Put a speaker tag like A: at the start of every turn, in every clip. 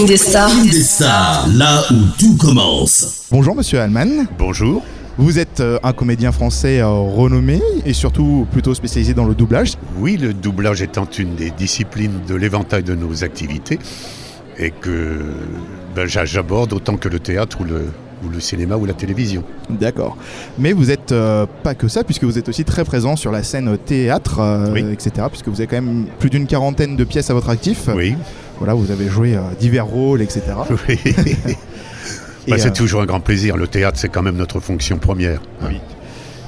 A: Indestar.
B: Indestar, là où tout commence.
C: Bonjour Monsieur Allman.
D: Bonjour.
C: Vous êtes euh, un comédien français euh, renommé et surtout plutôt spécialisé dans le doublage.
D: Oui, le doublage étant une des disciplines de l'éventail de nos activités et que ben, j'aborde autant que le théâtre ou le, ou le cinéma ou la télévision.
C: D'accord. Mais vous n'êtes euh, pas que ça, puisque vous êtes aussi très présent sur la scène théâtre, euh,
D: Oui.
C: etc. Puisque vous avez quand même plus d'une quarantaine de pièces à votre actif.
D: Oui.
C: Voilà, vous avez joué euh, divers rôles, etc.
D: oui.
C: Et,
D: Bah, c'est
C: euh,
D: toujours un grand plaisir. Le théâtre, c'est quand même notre fonction première.
C: Oui.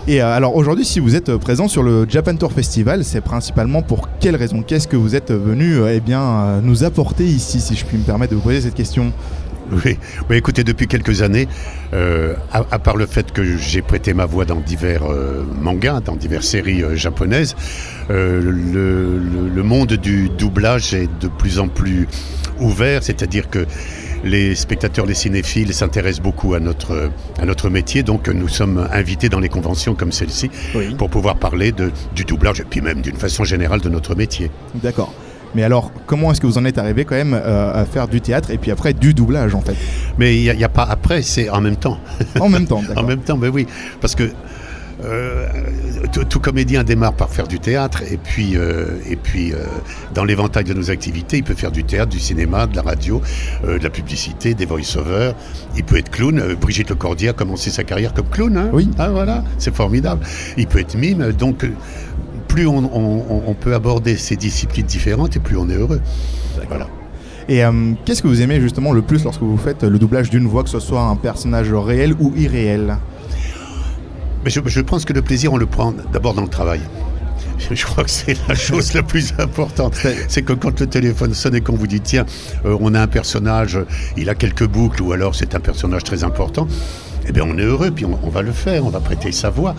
C: Et euh, alors aujourd'hui, si vous êtes présent sur le Japan Tour Festival, c'est principalement pour quelle raison? Qu'est-ce que vous êtes venu eh bien, nous apporter ici, si je puis me permettre de vous poser cette question?
D: Oui. Oui, écoutez, depuis quelques années, euh, à, à part le fait que j'ai prêté ma voix dans divers euh, mangas, dans diverses séries euh, japonaises, le, le- le monde du doublage est de plus en plus ouvert, c'est-à-dire que les spectateurs, les cinéphiles s'intéressent beaucoup à notre, à notre métier, donc nous sommes invités dans les conventions comme celle-ci
C: Oui.
D: pour pouvoir parler de, du doublage et puis même d'une façon générale de notre métier.
C: D'accord. Mais alors, comment est-ce que vous en êtes arrivé quand même euh, à faire du théâtre et puis après du doublage en fait?
D: Mais il n'y a, pas après, c'est en même temps.
C: En même temps,
D: En même temps, ben oui, parce que euh, tout, tout comédien démarre par faire du théâtre et puis, euh, et puis euh, dans l'éventail de nos activités, il peut faire du théâtre, du cinéma, de la radio, de la publicité, des voice-overs. Il peut être clown. Brigitte Lecordier a commencé sa carrière comme clown. hein?
C: Oui.
D: Ah voilà, c'est formidable. Il peut être mime. Donc plus on, on- on- on peut aborder ces disciplines différentes et plus on est heureux. Voilà.
C: Et euh, qu'est-ce que vous aimez justement le plus lorsque vous faites le doublage d'une voix, que ce soit un personnage réel ou irréel?
D: Mais je, je pense que le plaisir, on le prend d'abord dans le travail. Je crois que c'est la chose la plus importante. C'est que quand le téléphone sonne et qu'on vous dit, tiens, euh, on a un personnage, il a quelques boucles, ou alors c'est un personnage très important, eh bien on est heureux, puis on, on va le faire, on va prêter sa voix.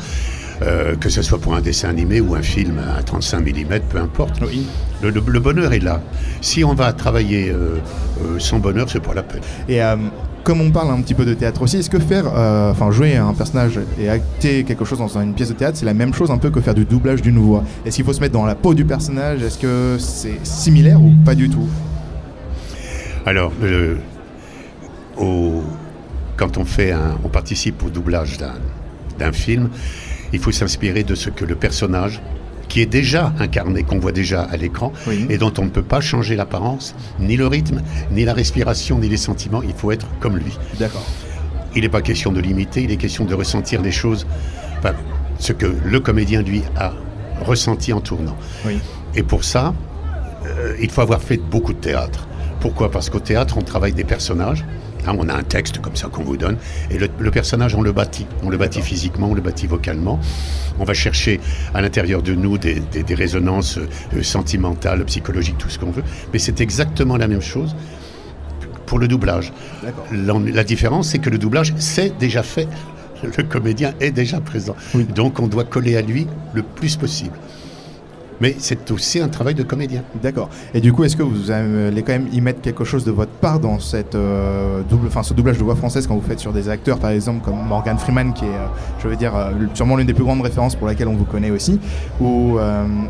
D: Euh, que ce soit pour un dessin animé ou un film à 35 mm, peu importe.
C: Oui.
D: Le, le- le bonheur est là. Si on va travailler euh, euh, sans bonheur, c'est pas la peine.
C: Et comme on parle un petit peu de théâtre aussi, est-ce que faire, enfin jouer un personnage et acter quelque chose dans une pièce de théâtre, c'est la même chose un peu que faire du doublage d'une voix? Est-ce qu'il faut se mettre dans la peau du personnage? Est-ce que c'est similaire ou pas du tout?
D: Alors, au- quand on fait un, on participe au doublage d'un film, il faut s'inspirer de ce que le personnage, qui est déjà incarné, qu'on voit déjà à l'écran,
C: Oui.
D: et dont on ne peut pas changer l'apparence, ni le rythme, ni la respiration, ni les sentiments, il faut être comme lui.
C: D'accord.
D: Il n'est pas question de l'imiter, il est question de ressentir les choses, enfin, ce que le comédien, lui, a ressenti en tournant.
C: Oui.
D: Et pour ça, euh, il faut avoir fait beaucoup de théâtre. Pourquoi? Parce qu'au théâtre, on travaille des personnages. Hein, on a un texte comme ça qu'on vous donne. Et le, le personnage, on le bâtit. On le bâtit physiquement, on le bâtit vocalement. On va chercher à l'intérieur de nous des, des- des résonances euh, sentimentales, psychologiques, tout ce qu'on veut. Mais c'est exactement la même chose pour le doublage. La différence, c'est que le doublage, c'est déjà fait. Le comédien est déjà présent.
C: Oui.
D: Donc on doit coller à lui le plus possible. Mais c'est aussi un travail de comédien.
C: D'accord. Et du coup, est-ce que vous allez quand même y mettre quelque chose de votre part dans cette euh, double, enfin ce doublage de voix française quand vous faites sur des acteurs, par exemple comme Morgan Freeman, qui est, euh, je veux dire, euh, sûrement l'une des plus grandes références pour laquelle on vous connaît aussi. Ou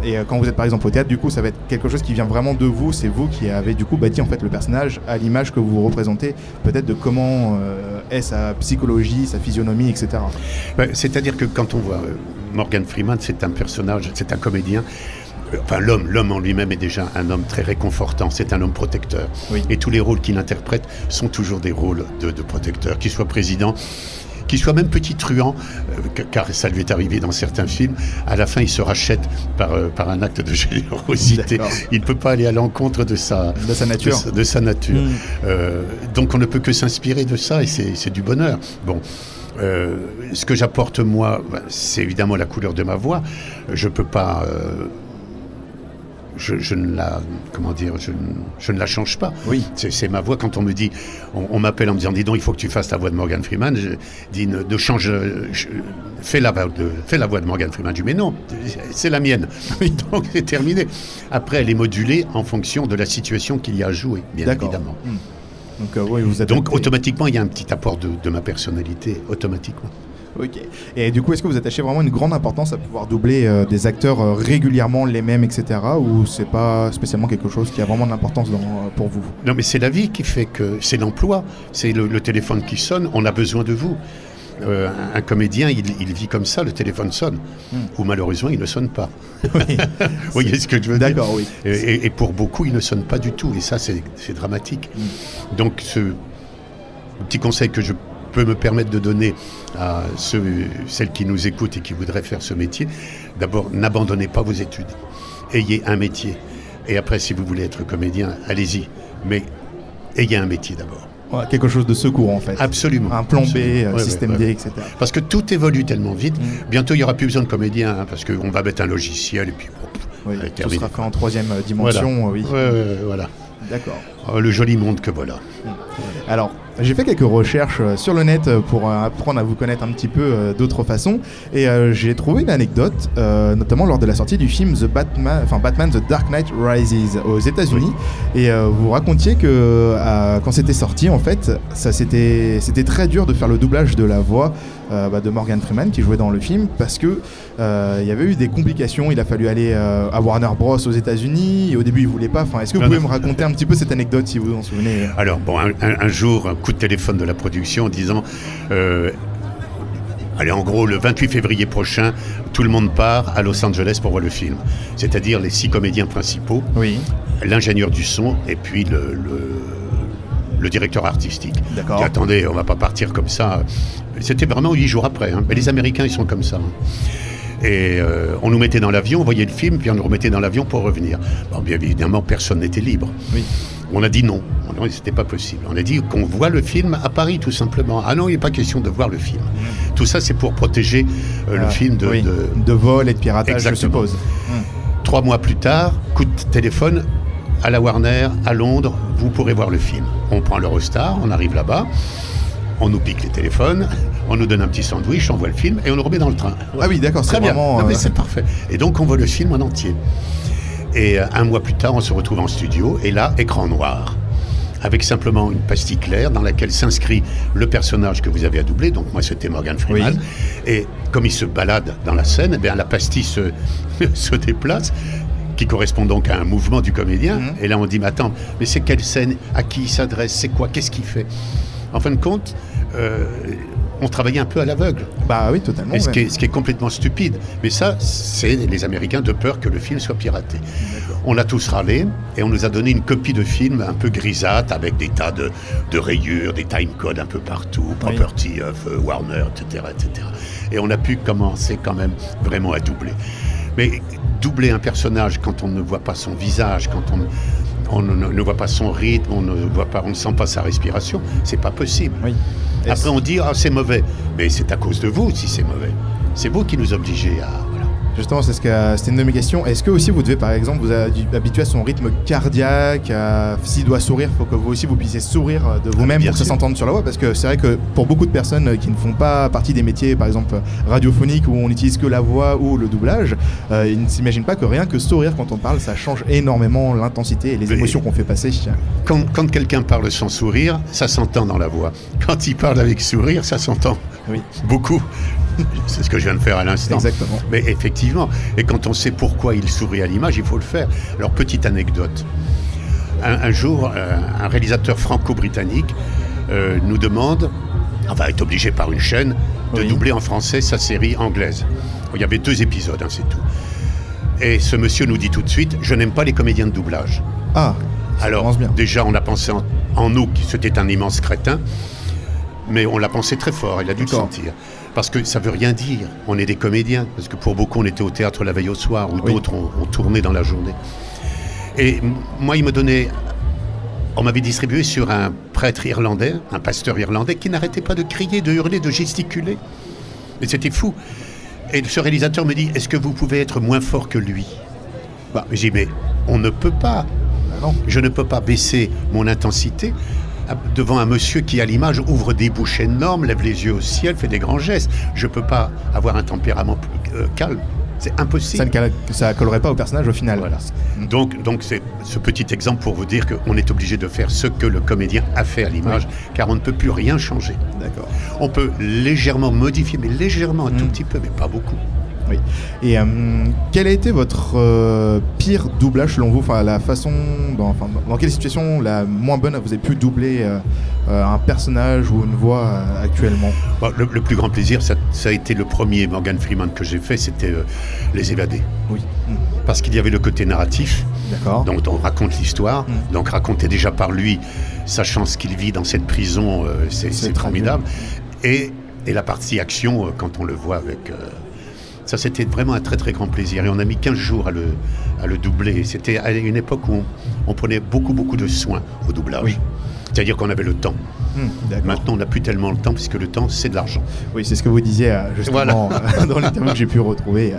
C: et quand vous êtes par exemple au théâtre, du coup, ça va être quelque chose qui vient vraiment de vous. C'est vous qui avez du coup bâti en fait le personnage à l'image que vous représentez, peut-être de comment est sa psychologie, sa physionomie, etc.
D: C'est-à-dire que quand on voit Morgan Freeman, c'est un personnage, c'est un comédien. Enfin, l'homme, l'homme en lui-même est déjà un homme très réconfortant. C'est un homme protecteur.
C: Oui.
D: Et tous les rôles qu'il interprète sont toujours des rôles de, de protecteur. Qu'il soit président, qu'il soit même petit truand, euh, ca- car ça lui est arrivé dans certains films. À la fin, il se rachète par, euh, par un acte de générosité. Il ne peut pas aller à l'encontre de sa,
C: De sa nature.
D: de sa- de sa nature.
C: Mm.
D: Euh, donc on ne peut que s'inspirer de ça et c'est du bonheur. Bon. ce que j'apporte moi, ben, c'est évidemment la couleur de ma voix. Je peux pas, je, je ne la, comment dire, je, ne- je ne la change pas.
C: Oui.
D: C'est ma voix. Quand on me dit, on, on m'appelle en me disant, dis donc, il faut que tu fasses la voix de Morgan Freeman. Je dis, ne, change, je- fais la, voix de, fais la voix de Morgan Freeman. Je dis, mais non, c'est la mienne. donc c'est terminé. Après, elle est modulée en fonction de la situation qu'il y a à jouer, bien évidemment.
C: Mm. Donc euh, vous
D: Donc automatiquement, il y a un petit apport de, de ma personnalité, automatiquement.
C: Ok. Et du coup, est-ce que vous attachez vraiment une grande importance à pouvoir doubler euh, des acteurs euh, régulièrement les mêmes, etc. Ou c'est pas spécialement quelque chose qui a vraiment de l'importance euh, pour vous?
D: Non, mais c'est la vie qui fait que c'est l'emploi, c'est le, le téléphone qui sonne, on a besoin de vous. Euh, un, comédien, il, il vit comme ça, le téléphone sonne.
C: Hmm.
D: Ou malheureusement, il ne sonne pas.
C: Oui.
D: Vous voyez ce que je veux dire?
C: D'accord, oui.
D: Et, pour beaucoup, il ne sonne pas du tout. Et ça, c'est c'est dramatique.
C: Hmm.
D: Donc, ce petit conseil que je peux me permettre de donner à ceux, celles qui nous écoutent et qui voudraient faire ce métier, d'abord, n'abandonnez pas vos études. Ayez un métier. Et après, si vous voulez être comédien, allez-y. Mais ayez un métier d'abord.
C: Ouais, quelque chose de secours en fait.
D: Absolument.
C: Un plan B, euh,
D: Ouais,
C: système
D: ouais.
C: D, etc.
D: Parce que tout évolue tellement vite.
C: Mm.
D: Bientôt, il n'y aura plus besoin de comédiens, hein, parce qu'on va mettre un logiciel et puis bon,
C: Oui, tout sera fait en troisième euh, dimension, euh, oui.
D: Voilà.
C: D'accord.
D: Oh, le joli monde que voilà.
C: Alors, j'ai fait quelques recherches euh, sur le net euh, pour apprendre à vous connaître un petit peu euh, d'autres façons, et j'ai trouvé une anecdote, notamment lors de la sortie du film The Batman, enfin Batman The Dark Knight Rises aux États-Unis, et vous racontiez que quand c'était sorti, en fait, ça c'était c'était très dur de faire le doublage de la voix euh, bah, de Morgan Freeman qui jouait dans le film parce que euh, il y avait eu des complications. Il a fallu aller euh, à Warner Bros aux États-Unis, et au début il voulait pas. Enfin, est-ce que vous
D: Non,
C: pouvez
D: non.
C: me raconter un petit peu cette anecdote si vous vous en souvenez?
D: Alors, bon, un, jour, un coup de téléphone de la production en disant Allez, en gros, le 28 février prochain, tout le monde part à Los Angeles pour voir le film. C'est-à-dire les six comédiens principaux,
C: Oui.
D: l'ingénieur du son et puis le, le- le directeur artistique.
C: D'accord.
D: Attendez, on va pas partir comme ça. C'était vraiment huit jours après. hein. Mais les Américains, ils sont comme ça. hein. Et euh, on nous mettait dans l'avion, on voyait le film, puis on nous remettait dans l'avion pour revenir. Bon, bien évidemment, personne n'était libre.
C: Oui.
D: On a dit non. On a dit c'était pas possible. On a dit qu'on voit le film à Paris, tout simplement. Ah non, il n'est pas question de voir le film. Tout ça, c'est pour protéger euh, le
C: Ah,
D: film de,
C: oui.
D: de-
C: de vol et de piratage,
D: Exactement.
C: je suppose.
D: Trois mois plus tard, coup de téléphone à la Warner, à Londres, vous pourrez voir le film. On prend l'Eurostar, on arrive là-bas, on nous pique les téléphones, on nous donne un petit sandwich, on voit le film et on le remet dans le train.
C: Ah oui, d'accord, c'est
D: Très bien.
C: vraiment.
D: Non, mais
C: euh,
D: c'est parfait. Et donc on voit le film en entier. Et euh, un mois plus tard, on se retrouve en studio et là, écran noir. Avec simplement une pastille claire dans laquelle s'inscrit le personnage que vous avez à doubler. Donc moi, c'était Morgan Freeman.
C: Oui.
D: Et comme il se balade dans la scène, eh bien, la pastille se, se déplace qui correspond donc à un mouvement du comédien.
C: Mhm.
D: Et là, on dit, mais attends, mais c'est quelle scène? À qui il s'adresse? C'est quoi? Qu'est-ce qu'il fait? En fin de compte, euh, on travaillait un peu à l'aveugle.
C: Bah oui, totalement.
D: Et ce, qui est, ce qui est complètement stupide. Mais ça, c'est les Américains de peur que le film soit piraté. On a tous râlé et on nous a donné une copie de film un peu grisâtre avec des tas de, de rayures, des timecodes un peu partout,
C: Oui.
D: Property of euh, Warner, etc., etc. Et on a pu commencer quand même vraiment à doubler. Mais doubler un personnage quand on ne voit pas son visage, quand on, on ne, ne voit pas son rythme, on ne voit pas, on ne sent pas sa respiration, c'est pas possible.
C: Oui.
D: Après, on dit, ah, c'est mauvais. Mais c'est à cause de vous si c'est mauvais. C'est vous qui nous obligez à.
C: Justement, c'est ce que c'était une de mes questions. Est-ce que aussi vous devez, par exemple, vous hab- habituer à son rythme cardiaque à- S'il doit sourire, il faut que vous aussi vous puissiez sourire de vous-même
D: Ah, bien
C: pour que ça s'entende sur la voix? Parce que c'est vrai que pour beaucoup de personnes qui ne font pas partie des métiers, par exemple radiophoniques, où on n'utilise que la voix ou le doublage, euh, ils ne s'imaginent pas que rien que sourire quand on parle, ça change énormément l'intensité et les
D: Mais-
C: émotions qu'on fait passer.
D: Quand, quand quelqu'un parle sans sourire, ça s'entend dans la voix. Quand il parle avec sourire, ça s'entend
C: Oui,
D: beaucoup. c'est ce que je viens de faire à l'instant.
C: exactement.
D: Mais effectivement, et quand on sait pourquoi il sourit à l'image, il faut le faire. Alors, petite anecdote. Un, un jour, euh, un réalisateur franco-britannique euh, nous demande, enfin, est obligé par une chaîne, de
C: Oui.
D: doubler en français sa série anglaise. Il y avait deux épisodes, hein, c'est tout. Et ce monsieur nous dit tout de suite, je n'aime pas les comédiens de doublage.
C: Ah, ça
D: Alors,
C: bien.
D: déjà, on a pensé en, en nous que c'était un immense crétin, mais on l'a pensé très fort, il a dû le sentir. Parce que ça veut rien dire, on est des comédiens, parce que pour beaucoup, on était au théâtre la veille au soir, ou
C: Oui.
D: d'autres ont, ont tourné dans la journée. Et moi, il me donnait. On m'avait distribué sur un prêtre irlandais, un pasteur irlandais, qui n'arrêtait pas de crier, de hurler, de gesticuler. Et c'était fou. Et ce réalisateur me dit Est-ce que vous pouvez être moins fort que lui? Bah, J'ai dit Mais on ne peut pas.
C: Bah non.
D: Je ne peux pas baisser mon intensité devant un monsieur qui, à l'image, ouvre des bouches énormes, lève les yeux au ciel, fait des grands gestes. Je ne peux pas avoir un tempérament plus euh, calme. C'est
C: Ça
D: impossible.
C: ne ça collerait pas au personnage au final.
D: Voilà. Donc, donc c'est ce petit exemple pour vous dire qu'on est obligé de faire ce que le comédien a fait à l'image, car on ne peut plus rien changer.
C: D'accord.
D: On peut légèrement modifier, mais légèrement, un tout
C: Mm.
D: petit peu, mais pas beaucoup.
C: Oui. Et euh, quel a été votre euh, pire doublage selon vous? Enfin, la façon, dans, enfin, dans quelle situation la moins bonne vous avez pu doubler euh, euh, un personnage ou une voix actuellement?
D: Bon, le, le plus grand plaisir, ça, ça a été le premier Morgan Freeman que j'ai fait, c'était Les Évadés.
C: Oui. Mm.
D: Parce qu'il y avait le côté narratif,
C: D'accord.
D: dont on raconte l'histoire.
C: Mm.
D: Donc raconter déjà par lui, sachant ce qu'il vit dans cette prison, c'est
C: C'est
D: c'est
C: très
D: formidable. Et, et la partie action, quand on le voit avec... ça, c'était vraiment un très très grand plaisir. Et on a mis 15 jours à le, à le doubler. C'était à une époque où on, prenait beaucoup beaucoup de soins au doublage. C'est-à-dire qu'on avait le temps.
C: Mm, D'accord.
D: Maintenant, on n'a plus tellement le temps puisque le temps, c'est de l'argent.
C: Oui, c'est ce que vous disiez euh, justement euh, dans l'interview que j'ai pu retrouver.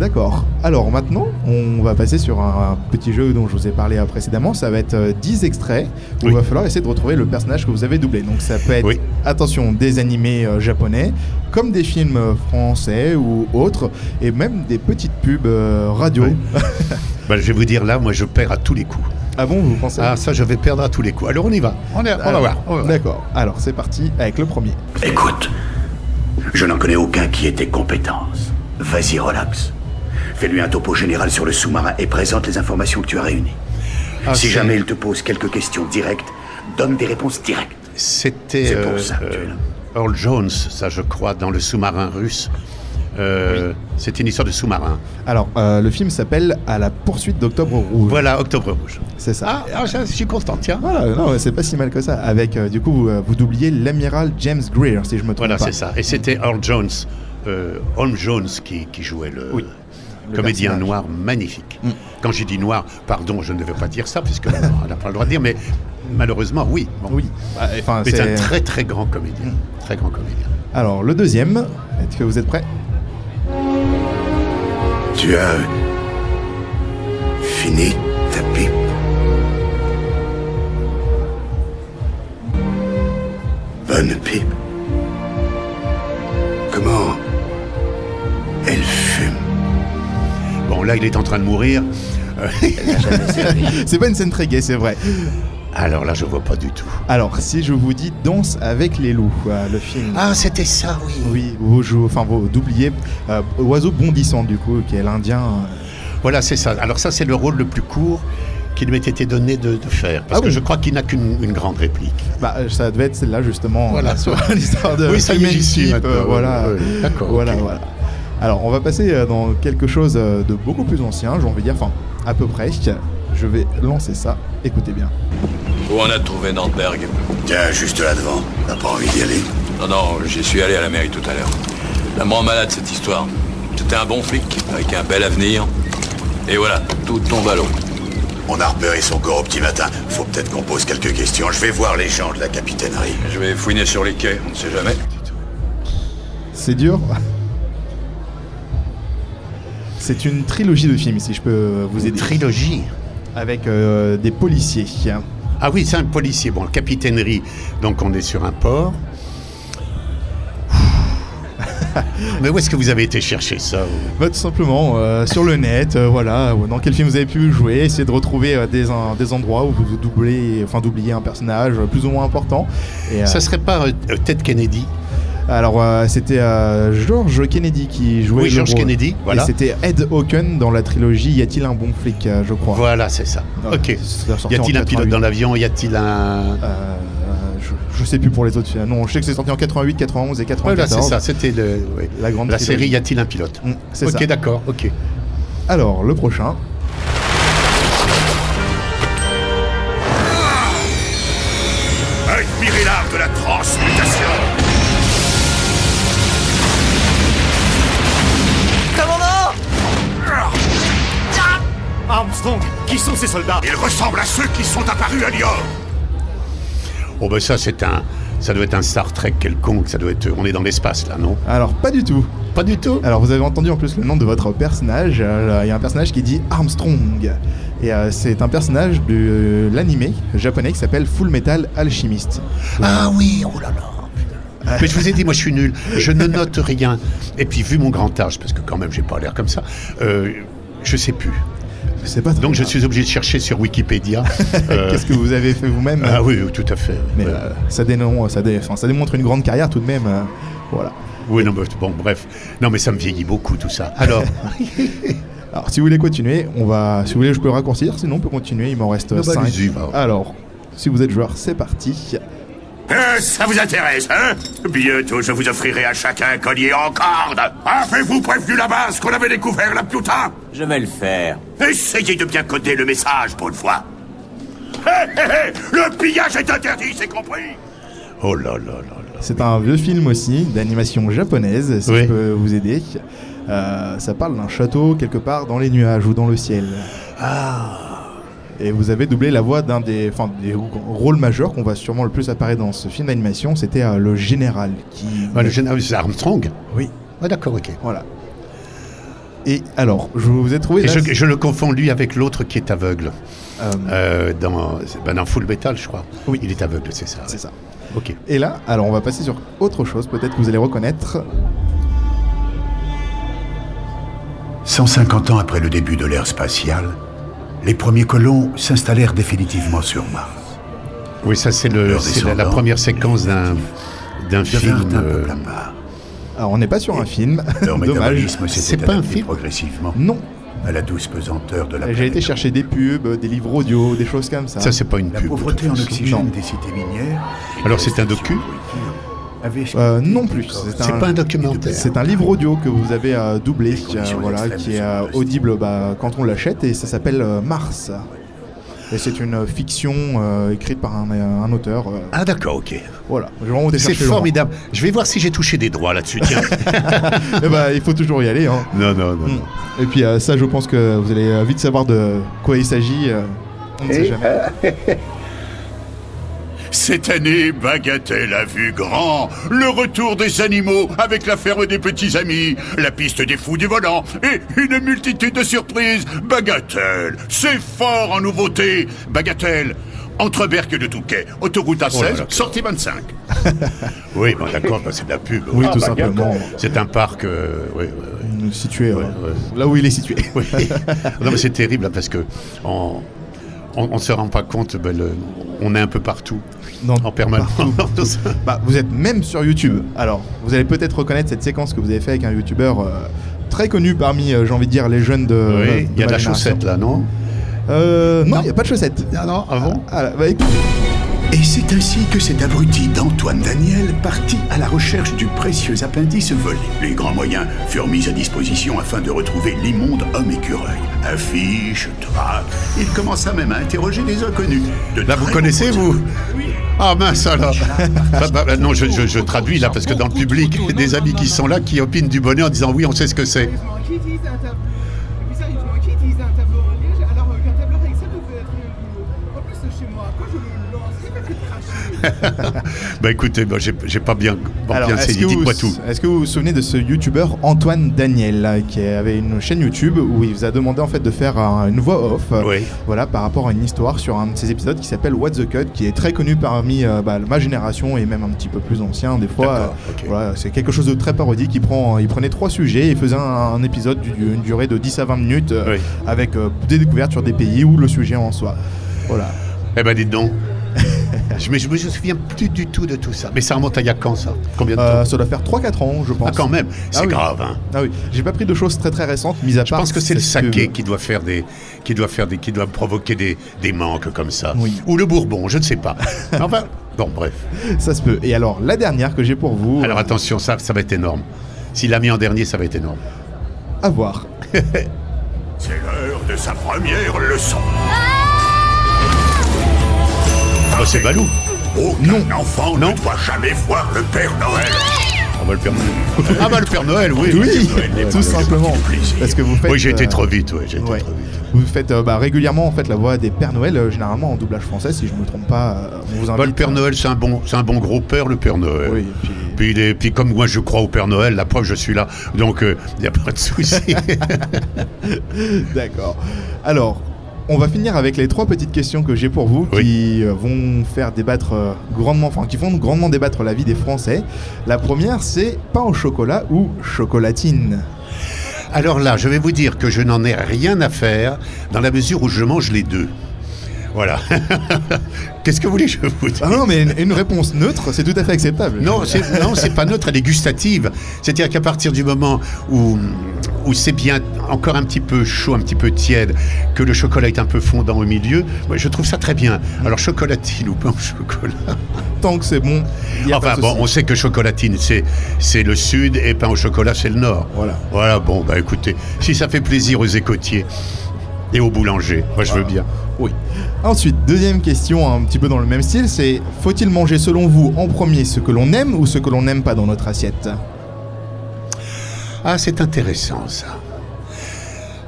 C: D'accord. Alors maintenant, on va passer sur un, petit jeu dont je vous ai parlé euh, précédemment. Ça va être euh, 10 extraits où
D: Oui.
C: il va falloir essayer de retrouver le personnage que vous avez doublé. Donc ça peut être,
D: Oui.
C: attention, des animés euh, japonais, comme des films euh, français ou autres, et même des petites pubs euh, radio.
D: Oui. Ben, je vais vous dire là, moi je perds à tous les coups.
C: Ah bon, vous pensez
D: Ah, ça, je vais perdre à tous les coups. Alors on y va. On, est- on va
C: Alors,
D: voir. on va voir.
C: D'accord. Alors c'est parti avec le premier.
A: Écoute, je n'en connais aucun qui ait tes compétences. Vas-y, relax. Fais-lui un topo général sur le sous-marin et présente les informations que tu as réunies.
D: Ah,
A: si jamais il te pose quelques questions directes, donne des réponses directes.
D: C'était
A: C'est pour
D: euh,
A: ça que tu es
D: euh,
A: là.
D: Earl Jones, ça je crois, dans le sous-marin russe. Euh, C'était une histoire de sous-marin.
C: Alors euh, le film s'appelle À la poursuite d'Octobre Rouge.
D: Voilà, Octobre Rouge.
C: C'est ça.
D: Ah, ah, je je suis constant, tiens.
C: Voilà, non, c'est pas si mal que ça. Avec, euh, du coup, vous, euh, vous doubliez l'amiral James Greer, si je me trompe
D: Voilà,
C: pas.
D: c'est ça. Et c'était Earl Jones, Holmes Jones qui, qui jouait le
C: Oui, le
D: comédien
C: personnage.
D: noir magnifique.
C: Mm.
D: Quand j'ai dit noir, pardon, je ne devais pas dire ça, puisque on n'a pas le droit de dire, mais malheureusement, oui. Bon.
C: Oui. Bah, enfin,
D: c'est- un très très grand comédien.
C: Mm.
D: Très grand comédien.
C: Alors, le deuxième, est-ce que vous êtes prêts?
A: Tu as fini ta pipe. Bonne pipe. Comment elle fume?
D: Bon, là, il est en train de mourir.
C: C'est pas une scène très gaie, c'est vrai.
D: Alors là, je vois pas du tout.
C: Alors, si je vous dis Danse avec les loups, euh, le film.
D: Ah, c'était ça, oui.
C: Oui, vous jouez, enfin, vous doubliez euh, Oiseau bondissant, du coup, qui est l'Indien. euh,
D: Voilà, c'est ça. Alors ça, c'est le rôle le plus court qui lui ait été donné de, de faire. Parce
C: Ah
D: que
C: oui.
D: je crois qu'il n'a qu'une une grande réplique.
C: Bah, euh, ça devait être celle-là, justement,
D: Voilà.
C: euh, sur l'histoire de
D: Oui, ça y est, ouais,
C: voilà.
D: D'accord,
C: Voilà, voilà. Alors, on va passer dans quelque chose de beaucoup plus ancien, j'ai envie de dire, enfin, à peu près. Je vais lancer ça. Écoutez bien.
E: Où on a trouvé Nordberg
A: Tiens, juste là devant. T'as pas envie d'y aller?
E: Non, non, j'y suis allé à la mairie tout à l'heure. Ça me rend malade cette histoire. C'était un bon flic, avec un bel avenir. Et voilà, tout tombe à l'eau.
A: On a repéré son corps au petit matin. Faut peut-être qu'on pose quelques questions. Je vais voir les gens de la capitainerie.
E: Je vais fouiner sur les quais, on ne sait jamais.
C: C'est dur. C'est une trilogie de films, si je peux vous aider.
D: Trilogie.
C: Avec euh, des policiers.
D: Ah oui, c'est un policier. Bon, capitainerie, donc on est sur un port. Mais où est-ce que vous avez été chercher ça
C: Bah, tout simplement, euh, sur le net, euh, voilà, dans quel film vous avez pu jouer, essayer de retrouver euh, des, un- des endroits où vous doublez, enfin d'oublier un personnage plus ou moins important. Et,
D: Ça serait pas Ted Kennedy?
C: Alors euh, c'était euh, George Kennedy qui jouait
D: Oui,
C: le
D: George
C: rôle.
D: Kennedy, voilà.
C: Et c'était Ed Hawken dans la trilogie Y a-t-il un bon flic, euh, je crois.
D: Voilà, c'est ça.
C: Ouais,
D: ok. Y a-t-il un pilote
C: 88.
D: dans l'avion Y a-t-il un...
C: Euh, je, je sais plus pour les autres films. Non, je sais que c'est sorti en 88, 91 et 94.
D: Voilà, c'est ça. C'était le... oui.
C: La grande
D: La
C: trilogie.
D: série Y a-t-il un pilote
C: Mm, c'est
D: Ok,
C: ça.
D: d'accord, ok.
C: Alors, le prochain.
A: Admirez l'art de la transmutation.
F: Armstrong, qui sont ces soldats
A: Ils ressemblent à ceux qui sont apparus à Lyon.
D: Oh ben ça, c'est un... Ça doit être un Star Trek quelconque, ça doit être... On est dans l'espace, là, non?
C: Alors, pas du tout.
D: Pas du tout?
C: Alors, vous avez entendu en plus le nom de votre personnage. Euh, Il y a un personnage qui dit Armstrong. Et euh, c'est un personnage de euh, l'animé japonais qui s'appelle Full Metal Alchemist.
D: Ah oui, oh là là Mais je vous ai dit, moi je suis nul. Je ne note rien. Et puis vu mon grand âge, parce que quand même j'ai pas l'air comme ça, euh, je sais plus.
C: C'est pas très
D: Donc je
C: grave.
D: suis obligé de chercher sur Wikipédia. Euh,
C: Qu'est-ce que vous avez fait vous-même
D: Ah oui, oui, tout à fait.
C: Mais
D: Ouais.
C: euh, ça, dénon- ça, dé- enfin, ça démontre une grande carrière tout de même. euh, voilà.
D: Oui, non, mais bon, bref. Non, mais ça me vieillit beaucoup tout ça. Alors,
C: Alors, si vous voulez continuer, on va. Si vous voulez, je peux raccourcir. Sinon, on peut continuer. Il m'en reste
D: Non, bah,
C: 5.
D: allez-y, bah.
C: Alors, si vous êtes joueur, c'est parti.
A: Euh, ça vous intéresse, hein? Bientôt, je vous offrirai à chacun un collier en corde. Avez-vous prévenu la base qu'on avait découvert la Plutin
F: Je vais le faire.
A: Essayez de bien coder le message pour une fois. Hé, hé, hé Le pillage est interdit, c'est compris
D: oh là là là là.
C: C'est un vieux film aussi, d'animation japonaise, si
D: Oui.
C: je peux vous aider. Euh, ça parle d'un château quelque part dans les nuages ou dans le ciel.
D: Ah.
C: Et vous avez doublé la voix d'un des, enfin, des rôles majeurs qu'on va sûrement le plus apparaître dans ce film d'animation. C'était euh, le général qui.
D: Ah, le général, c'est Armstrong
C: Oui,
D: Ah, d'accord, ok.
C: voilà. Et alors, je vous ai trouvé.
D: Et je, je le confonds lui avec l'autre qui est aveugle.
C: euh,
D: Euh, dans, ben, dans Full Metal, je crois.
C: Oui.
D: Il est aveugle, c'est ça.
C: c'est ça.
D: Ok.
C: Et là, alors on va passer sur autre chose, peut-être que vous allez reconnaître.
A: 150 ans après le début de l'ère spatiale, les premiers colons s'installèrent définitivement sur Mars.
D: Oui, ça c'est la, première séquence d'un film.
A: un
D: euh,
A: part.
C: Alors on n'est pas sur un film,
A: Leur
C: dommage.
A: métabolisme
D: C'est pas un
A: adapté
D: film
A: progressivement
C: Non,
A: à la douce pesanteur de la
C: j'ai
A: planète.
C: été chercher des pubs, des livres audio, des choses comme ça.
D: ça c'est pas une
A: La
D: pub.
A: pauvreté
D: de
A: en
D: toute façon.
A: oxygène
C: Non.
A: des cités minières. et
D: Alors,
A: des
D: c'est un docu
A: stations nourriture avait
C: Euh, non plus, c'est un-
D: pas un documentaire.
C: C'est un livre audio que vous avez euh, doublé,
A: conditions
C: euh, voilà,
A: extrêmes
C: qui est
A: sont
C: euh, audible bah, quand on l'achète et ça s'appelle euh, Mars. Et c'est une fiction euh, écrite par un, un auteur. euh,
D: Ah d'accord, ok.
C: voilà,
D: C'est formidable. Je vais voir si j'ai touché des droits là-dessus.
C: Eh bah, il faut toujours y aller. Hein.
D: non, non, non.
C: Mm.
D: non.
C: Et puis euh, ça, je pense que vous allez vite savoir de quoi il s'agit. on ne sait jamais.
A: Cette année, Bagatelle a vu grand. Le retour des animaux avec la ferme des petits amis, la piste des fous du volant et une multitude de surprises. Bagatelle, c'est fort en nouveauté. Bagatelle, entre Berck de Touquet, autoroute A16,
D: Oh là là.
A: sortie 25.
D: Oui, bon, d'accord, bah, c'est de la pub.
C: Oui,
D: Ah,
C: tout
D: bah,
C: simplement.
D: C'est un parc. euh, oui, oui, oui.
C: Situé euh,
D: Ouais, ouais.
C: là où il est situé.
D: Oui. non, mais c'est terrible hein, parce que on, on se rend pas compte. ben, le- on est un peu partout,
C: Dans-
D: en permanence.
C: Bah, vous êtes même sur YouTube. Alors, vous allez peut-être reconnaître cette séquence que vous avez fait avec un YouTuber euh, très connu parmi, euh, j'ai envie de dire, les jeunes de.
D: oui, il y a de la chaussette là, non?
C: Euh, non, il n'y a pas de chaussettes.
D: Ah non, avant
C: Ah, bah, écoute,
A: Et c'est ainsi que cet abruti d'Antoine Daniel partit à la recherche du précieux appendice volé. Les grands moyens furent mis à disposition afin de retrouver l'immonde homme écureuil. Affiches, traces, il commença même à interroger des inconnus. De
D: Là, vous connaissez, vous Ah mince alors Bah, bah, bah, Non, je, je- je traduis là parce que dans le public, des amis qui sont là qui opinent du bonheur en disant oui, on sait ce que c'est. Bah écoutez, bah, j'ai pas bien,
C: alors,
D: bien saisi, dites-moi tout.
C: est-ce que vous vous souvenez de ce YouTuber Antoine Daniel qui avait une chaîne YouTube où il vous a demandé en fait de faire un- une voix off, euh, voilà, par rapport à une histoire sur un de ses épisodes qui s'appelle What the Cut, qui est très connu parmi euh, bah, ma génération et même un petit peu plus ancien des fois. Euh. Voilà, c'est quelque chose de très parodique. Il prend, il prenait trois sujets et faisait un, un épisode d'une durée de 10 à 20 minutes
D: Oui.
C: avec des découvertes sur des pays ou le sujet en soi. Voilà.
D: Eh ben dites donc. je, mais je me souviens plus du tout de tout ça. Mais ça remonte à il y a quand ça? Combien de
C: Euh,
D: temps?
C: ça doit faire 3-4 ans, je pense.
D: Ah quand même, c'est
C: oui.
D: grave. Hein.
C: Ah oui, j'ai pas pris de choses très très récentes, mis à
D: Je
C: part.
D: pense que c'est le saké qui doit faire des, qui doit faire des, qui doit provoquer des, des manques comme ça.
C: Oui.
D: Ou le Bourbon, je ne sais pas. enfin, bon, bref.
C: Ça se peut. Et alors, la dernière que j'ai pour vous,
D: Alors attention, ça, ça va être énorme. S'il l'a mis en dernier, ça va être énorme.
C: à voir.
A: C'est l'heure de sa première leçon.
D: Oh, c'est Balou.
A: Aucun enfant
D: Non.
A: ne doit jamais voir le Père Noël.
D: Ah bah le Père Noël. Ah bah le Père Noël, oui.
C: Oui,
A: Noël
C: tout
A: le
C: simplement. Parce que vous faites.
D: Oui, j'ai été
C: euh,
D: trop vite, oui, j'ai été
C: ouais.
D: trop vite.
C: Vous faites euh, bah, régulièrement en fait la voix des Pères Noël, euh, généralement en doublage français, si je me trompe pas. euh, on vous invite.
D: Bah, le Père Noël, c'est un bon, c'est un bon gros père, le Père Noël.
C: Oui, et puis-
D: Puis, il est- puis comme moi je crois au Père Noël, la preuve je suis là, donc il n'y a pas de souci.
C: D'accord. Alors, On va finir avec les trois petites questions que j'ai pour vous
D: Oui.
C: qui euh, vont faire débattre euh, grandement, enfin qui font grandement débattre la vie des Français. La première, c'est pain au chocolat ou chocolatine?
D: Alors là, je vais vous dire que je n'en ai rien à faire dans la mesure où je mange les deux. Voilà. Qu'est-ce que vous voulez que je vous dise
C: Ah non, mais une, une réponse neutre, c'est tout à fait acceptable.
D: Non, c'est non, c'est pas neutre, elle est gustative. C'est-à-dire qu'à partir du moment où où c'est bien encore un petit peu chaud, un petit peu tiède, que le chocolat est un peu fondant au milieu, moi, je trouve ça très bien. Alors chocolatine ou pain au chocolat.
C: Tant que c'est bon, il y a
D: Enfin
C: pas
D: bon, on sait que chocolatine c'est c'est le sud et pain au chocolat c'est le nord.
C: Voilà.
D: Voilà. Bon bah écoutez, si ça fait plaisir aux écotiers et aux boulangers, moi je veux bien.
C: Oui. Ensuite, deuxième question, un petit peu dans le même style, c'est faut-il manger selon vous en premier ce que l'on aime ou ce que l'on n'aime pas dans notre assiette?
D: Ah, c'est intéressant ça.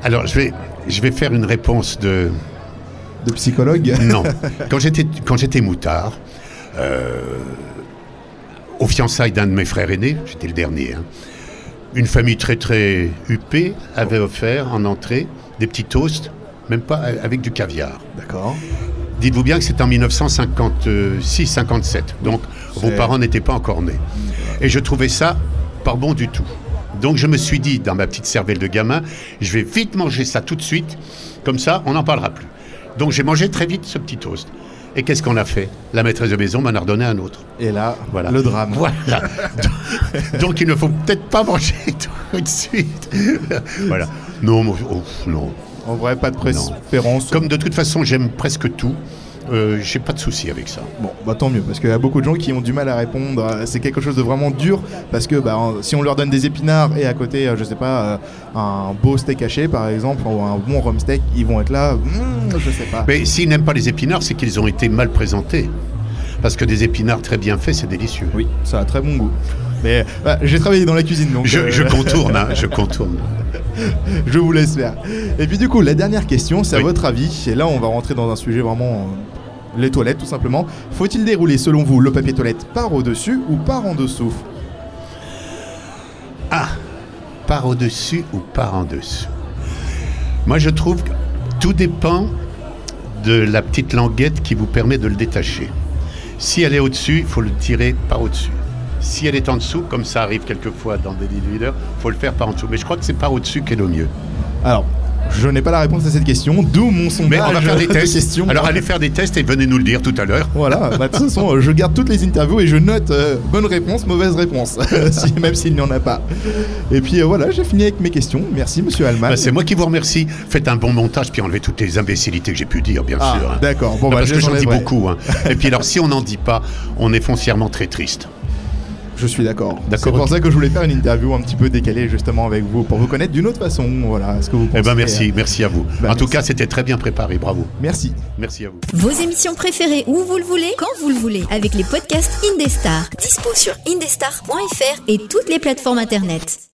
D: Alors, je vais, je vais faire une réponse de.
C: De psychologue?
D: Non. Quand j'étais, quand j'étais moutard, euh, aux fiançailles d'un de mes frères aînés, j'étais le dernier, hein, une famille très très huppée avait offert en entrée des petits toasts, même pas avec du caviar.
C: D'accord.
D: Dites-vous bien que c'était en 1956-57, donc vos
C: C'est-
D: parents n'étaient pas encore nés. Et je trouvais ça pas bon du tout. Donc je me suis dit, dans ma petite cervelle de gamin, je vais vite manger ça tout de suite, comme ça on n'en parlera plus. Donc j'ai mangé très vite ce petit toast. Et qu'est-ce qu'on a fait? La maîtresse de maison m'en a redonné un autre.
C: Et là,
D: Voilà.
C: le drame.
D: Voilà. Donc, il ne faut peut-être pas manger tout de suite. voilà. Non, oh, non.
C: En vrai, pas de préférence.
D: Comme de toute façon j'aime presque tout, euh, j'ai pas de souci avec ça.
C: Bon, bah tant mieux, parce qu'il y a beaucoup de gens qui ont du mal à répondre. C'est quelque chose de vraiment dur, parce que bah, si on leur donne des épinards et à côté, euh, je sais pas, euh, un beau steak haché par exemple, ou un bon rhum steak, ils vont être là, hmm, je sais pas.
D: Mais s'ils n'aiment pas les épinards, c'est qu'ils ont été mal présentés. Parce que des épinards très bien faits, c'est délicieux.
C: Oui, ça a très bon goût. Mais bah, j'ai travaillé dans la cuisine, donc
D: Je,
C: euh,
D: je contourne, hein, je contourne.
C: je vous laisse faire. Et puis du coup, la dernière question, c'est à votre avis, et là on va rentrer dans un sujet vraiment... euh, les toilettes tout simplement. Faut-il dérouler selon vous le papier toilette par au-dessus ou par en dessous?
D: Ah, par au-dessus ou par en dessous? Moi, je trouve que tout dépend de la petite languette qui vous permet de le détacher. Si elle est au-dessus, il faut le tirer par au-dessus. Si elle est en dessous, comme ça arrive quelquefois dans des dilueurs, il faut le faire par en dessous. Mais je crois que c'est par au-dessus qui est le mieux.
C: Alors, je n'ai pas la réponse à cette question, d'où mon sondage.
D: Mais on va faire des
C: de
D: tests.
C: questions.
D: Alors allez faire des tests et venez nous le dire tout à l'heure.
C: Voilà, bah, de toute façon, euh, je garde toutes les interviews et je note euh, bonne réponse, mauvaise réponse, même s'il n'y en a pas. Et puis euh, voilà, j'ai fini avec mes questions. Merci, monsieur Alman.
D: Bah, c'est moi qui vous remercie. Faites un bon montage puis enlevez toutes les imbécilités que j'ai pu dire, bien
C: Ah,
D: sûr. hein.
C: d'accord. Bon,
D: Non,
C: bah,
D: parce
C: je
D: que j'en dis beaucoup. hein. Et puis alors, si on n'en dit pas, on est foncièrement très triste.
C: Je suis d'accord. C'est pour ça que je voulais faire une interview un petit peu décalée justement avec vous, pour vous connaître d'une autre façon. Voilà, ce que vous pensez.
D: Eh ben merci, merci à vous.
C: Bah,
D: en tout cas, c'était très bien préparé. Bravo.
C: Merci.
D: Merci à vous.
F: Vos émissions préférées où vous le voulez, quand vous le voulez, avec les podcasts Indestar. Dispo sur indestar.fr et toutes les plateformes internet.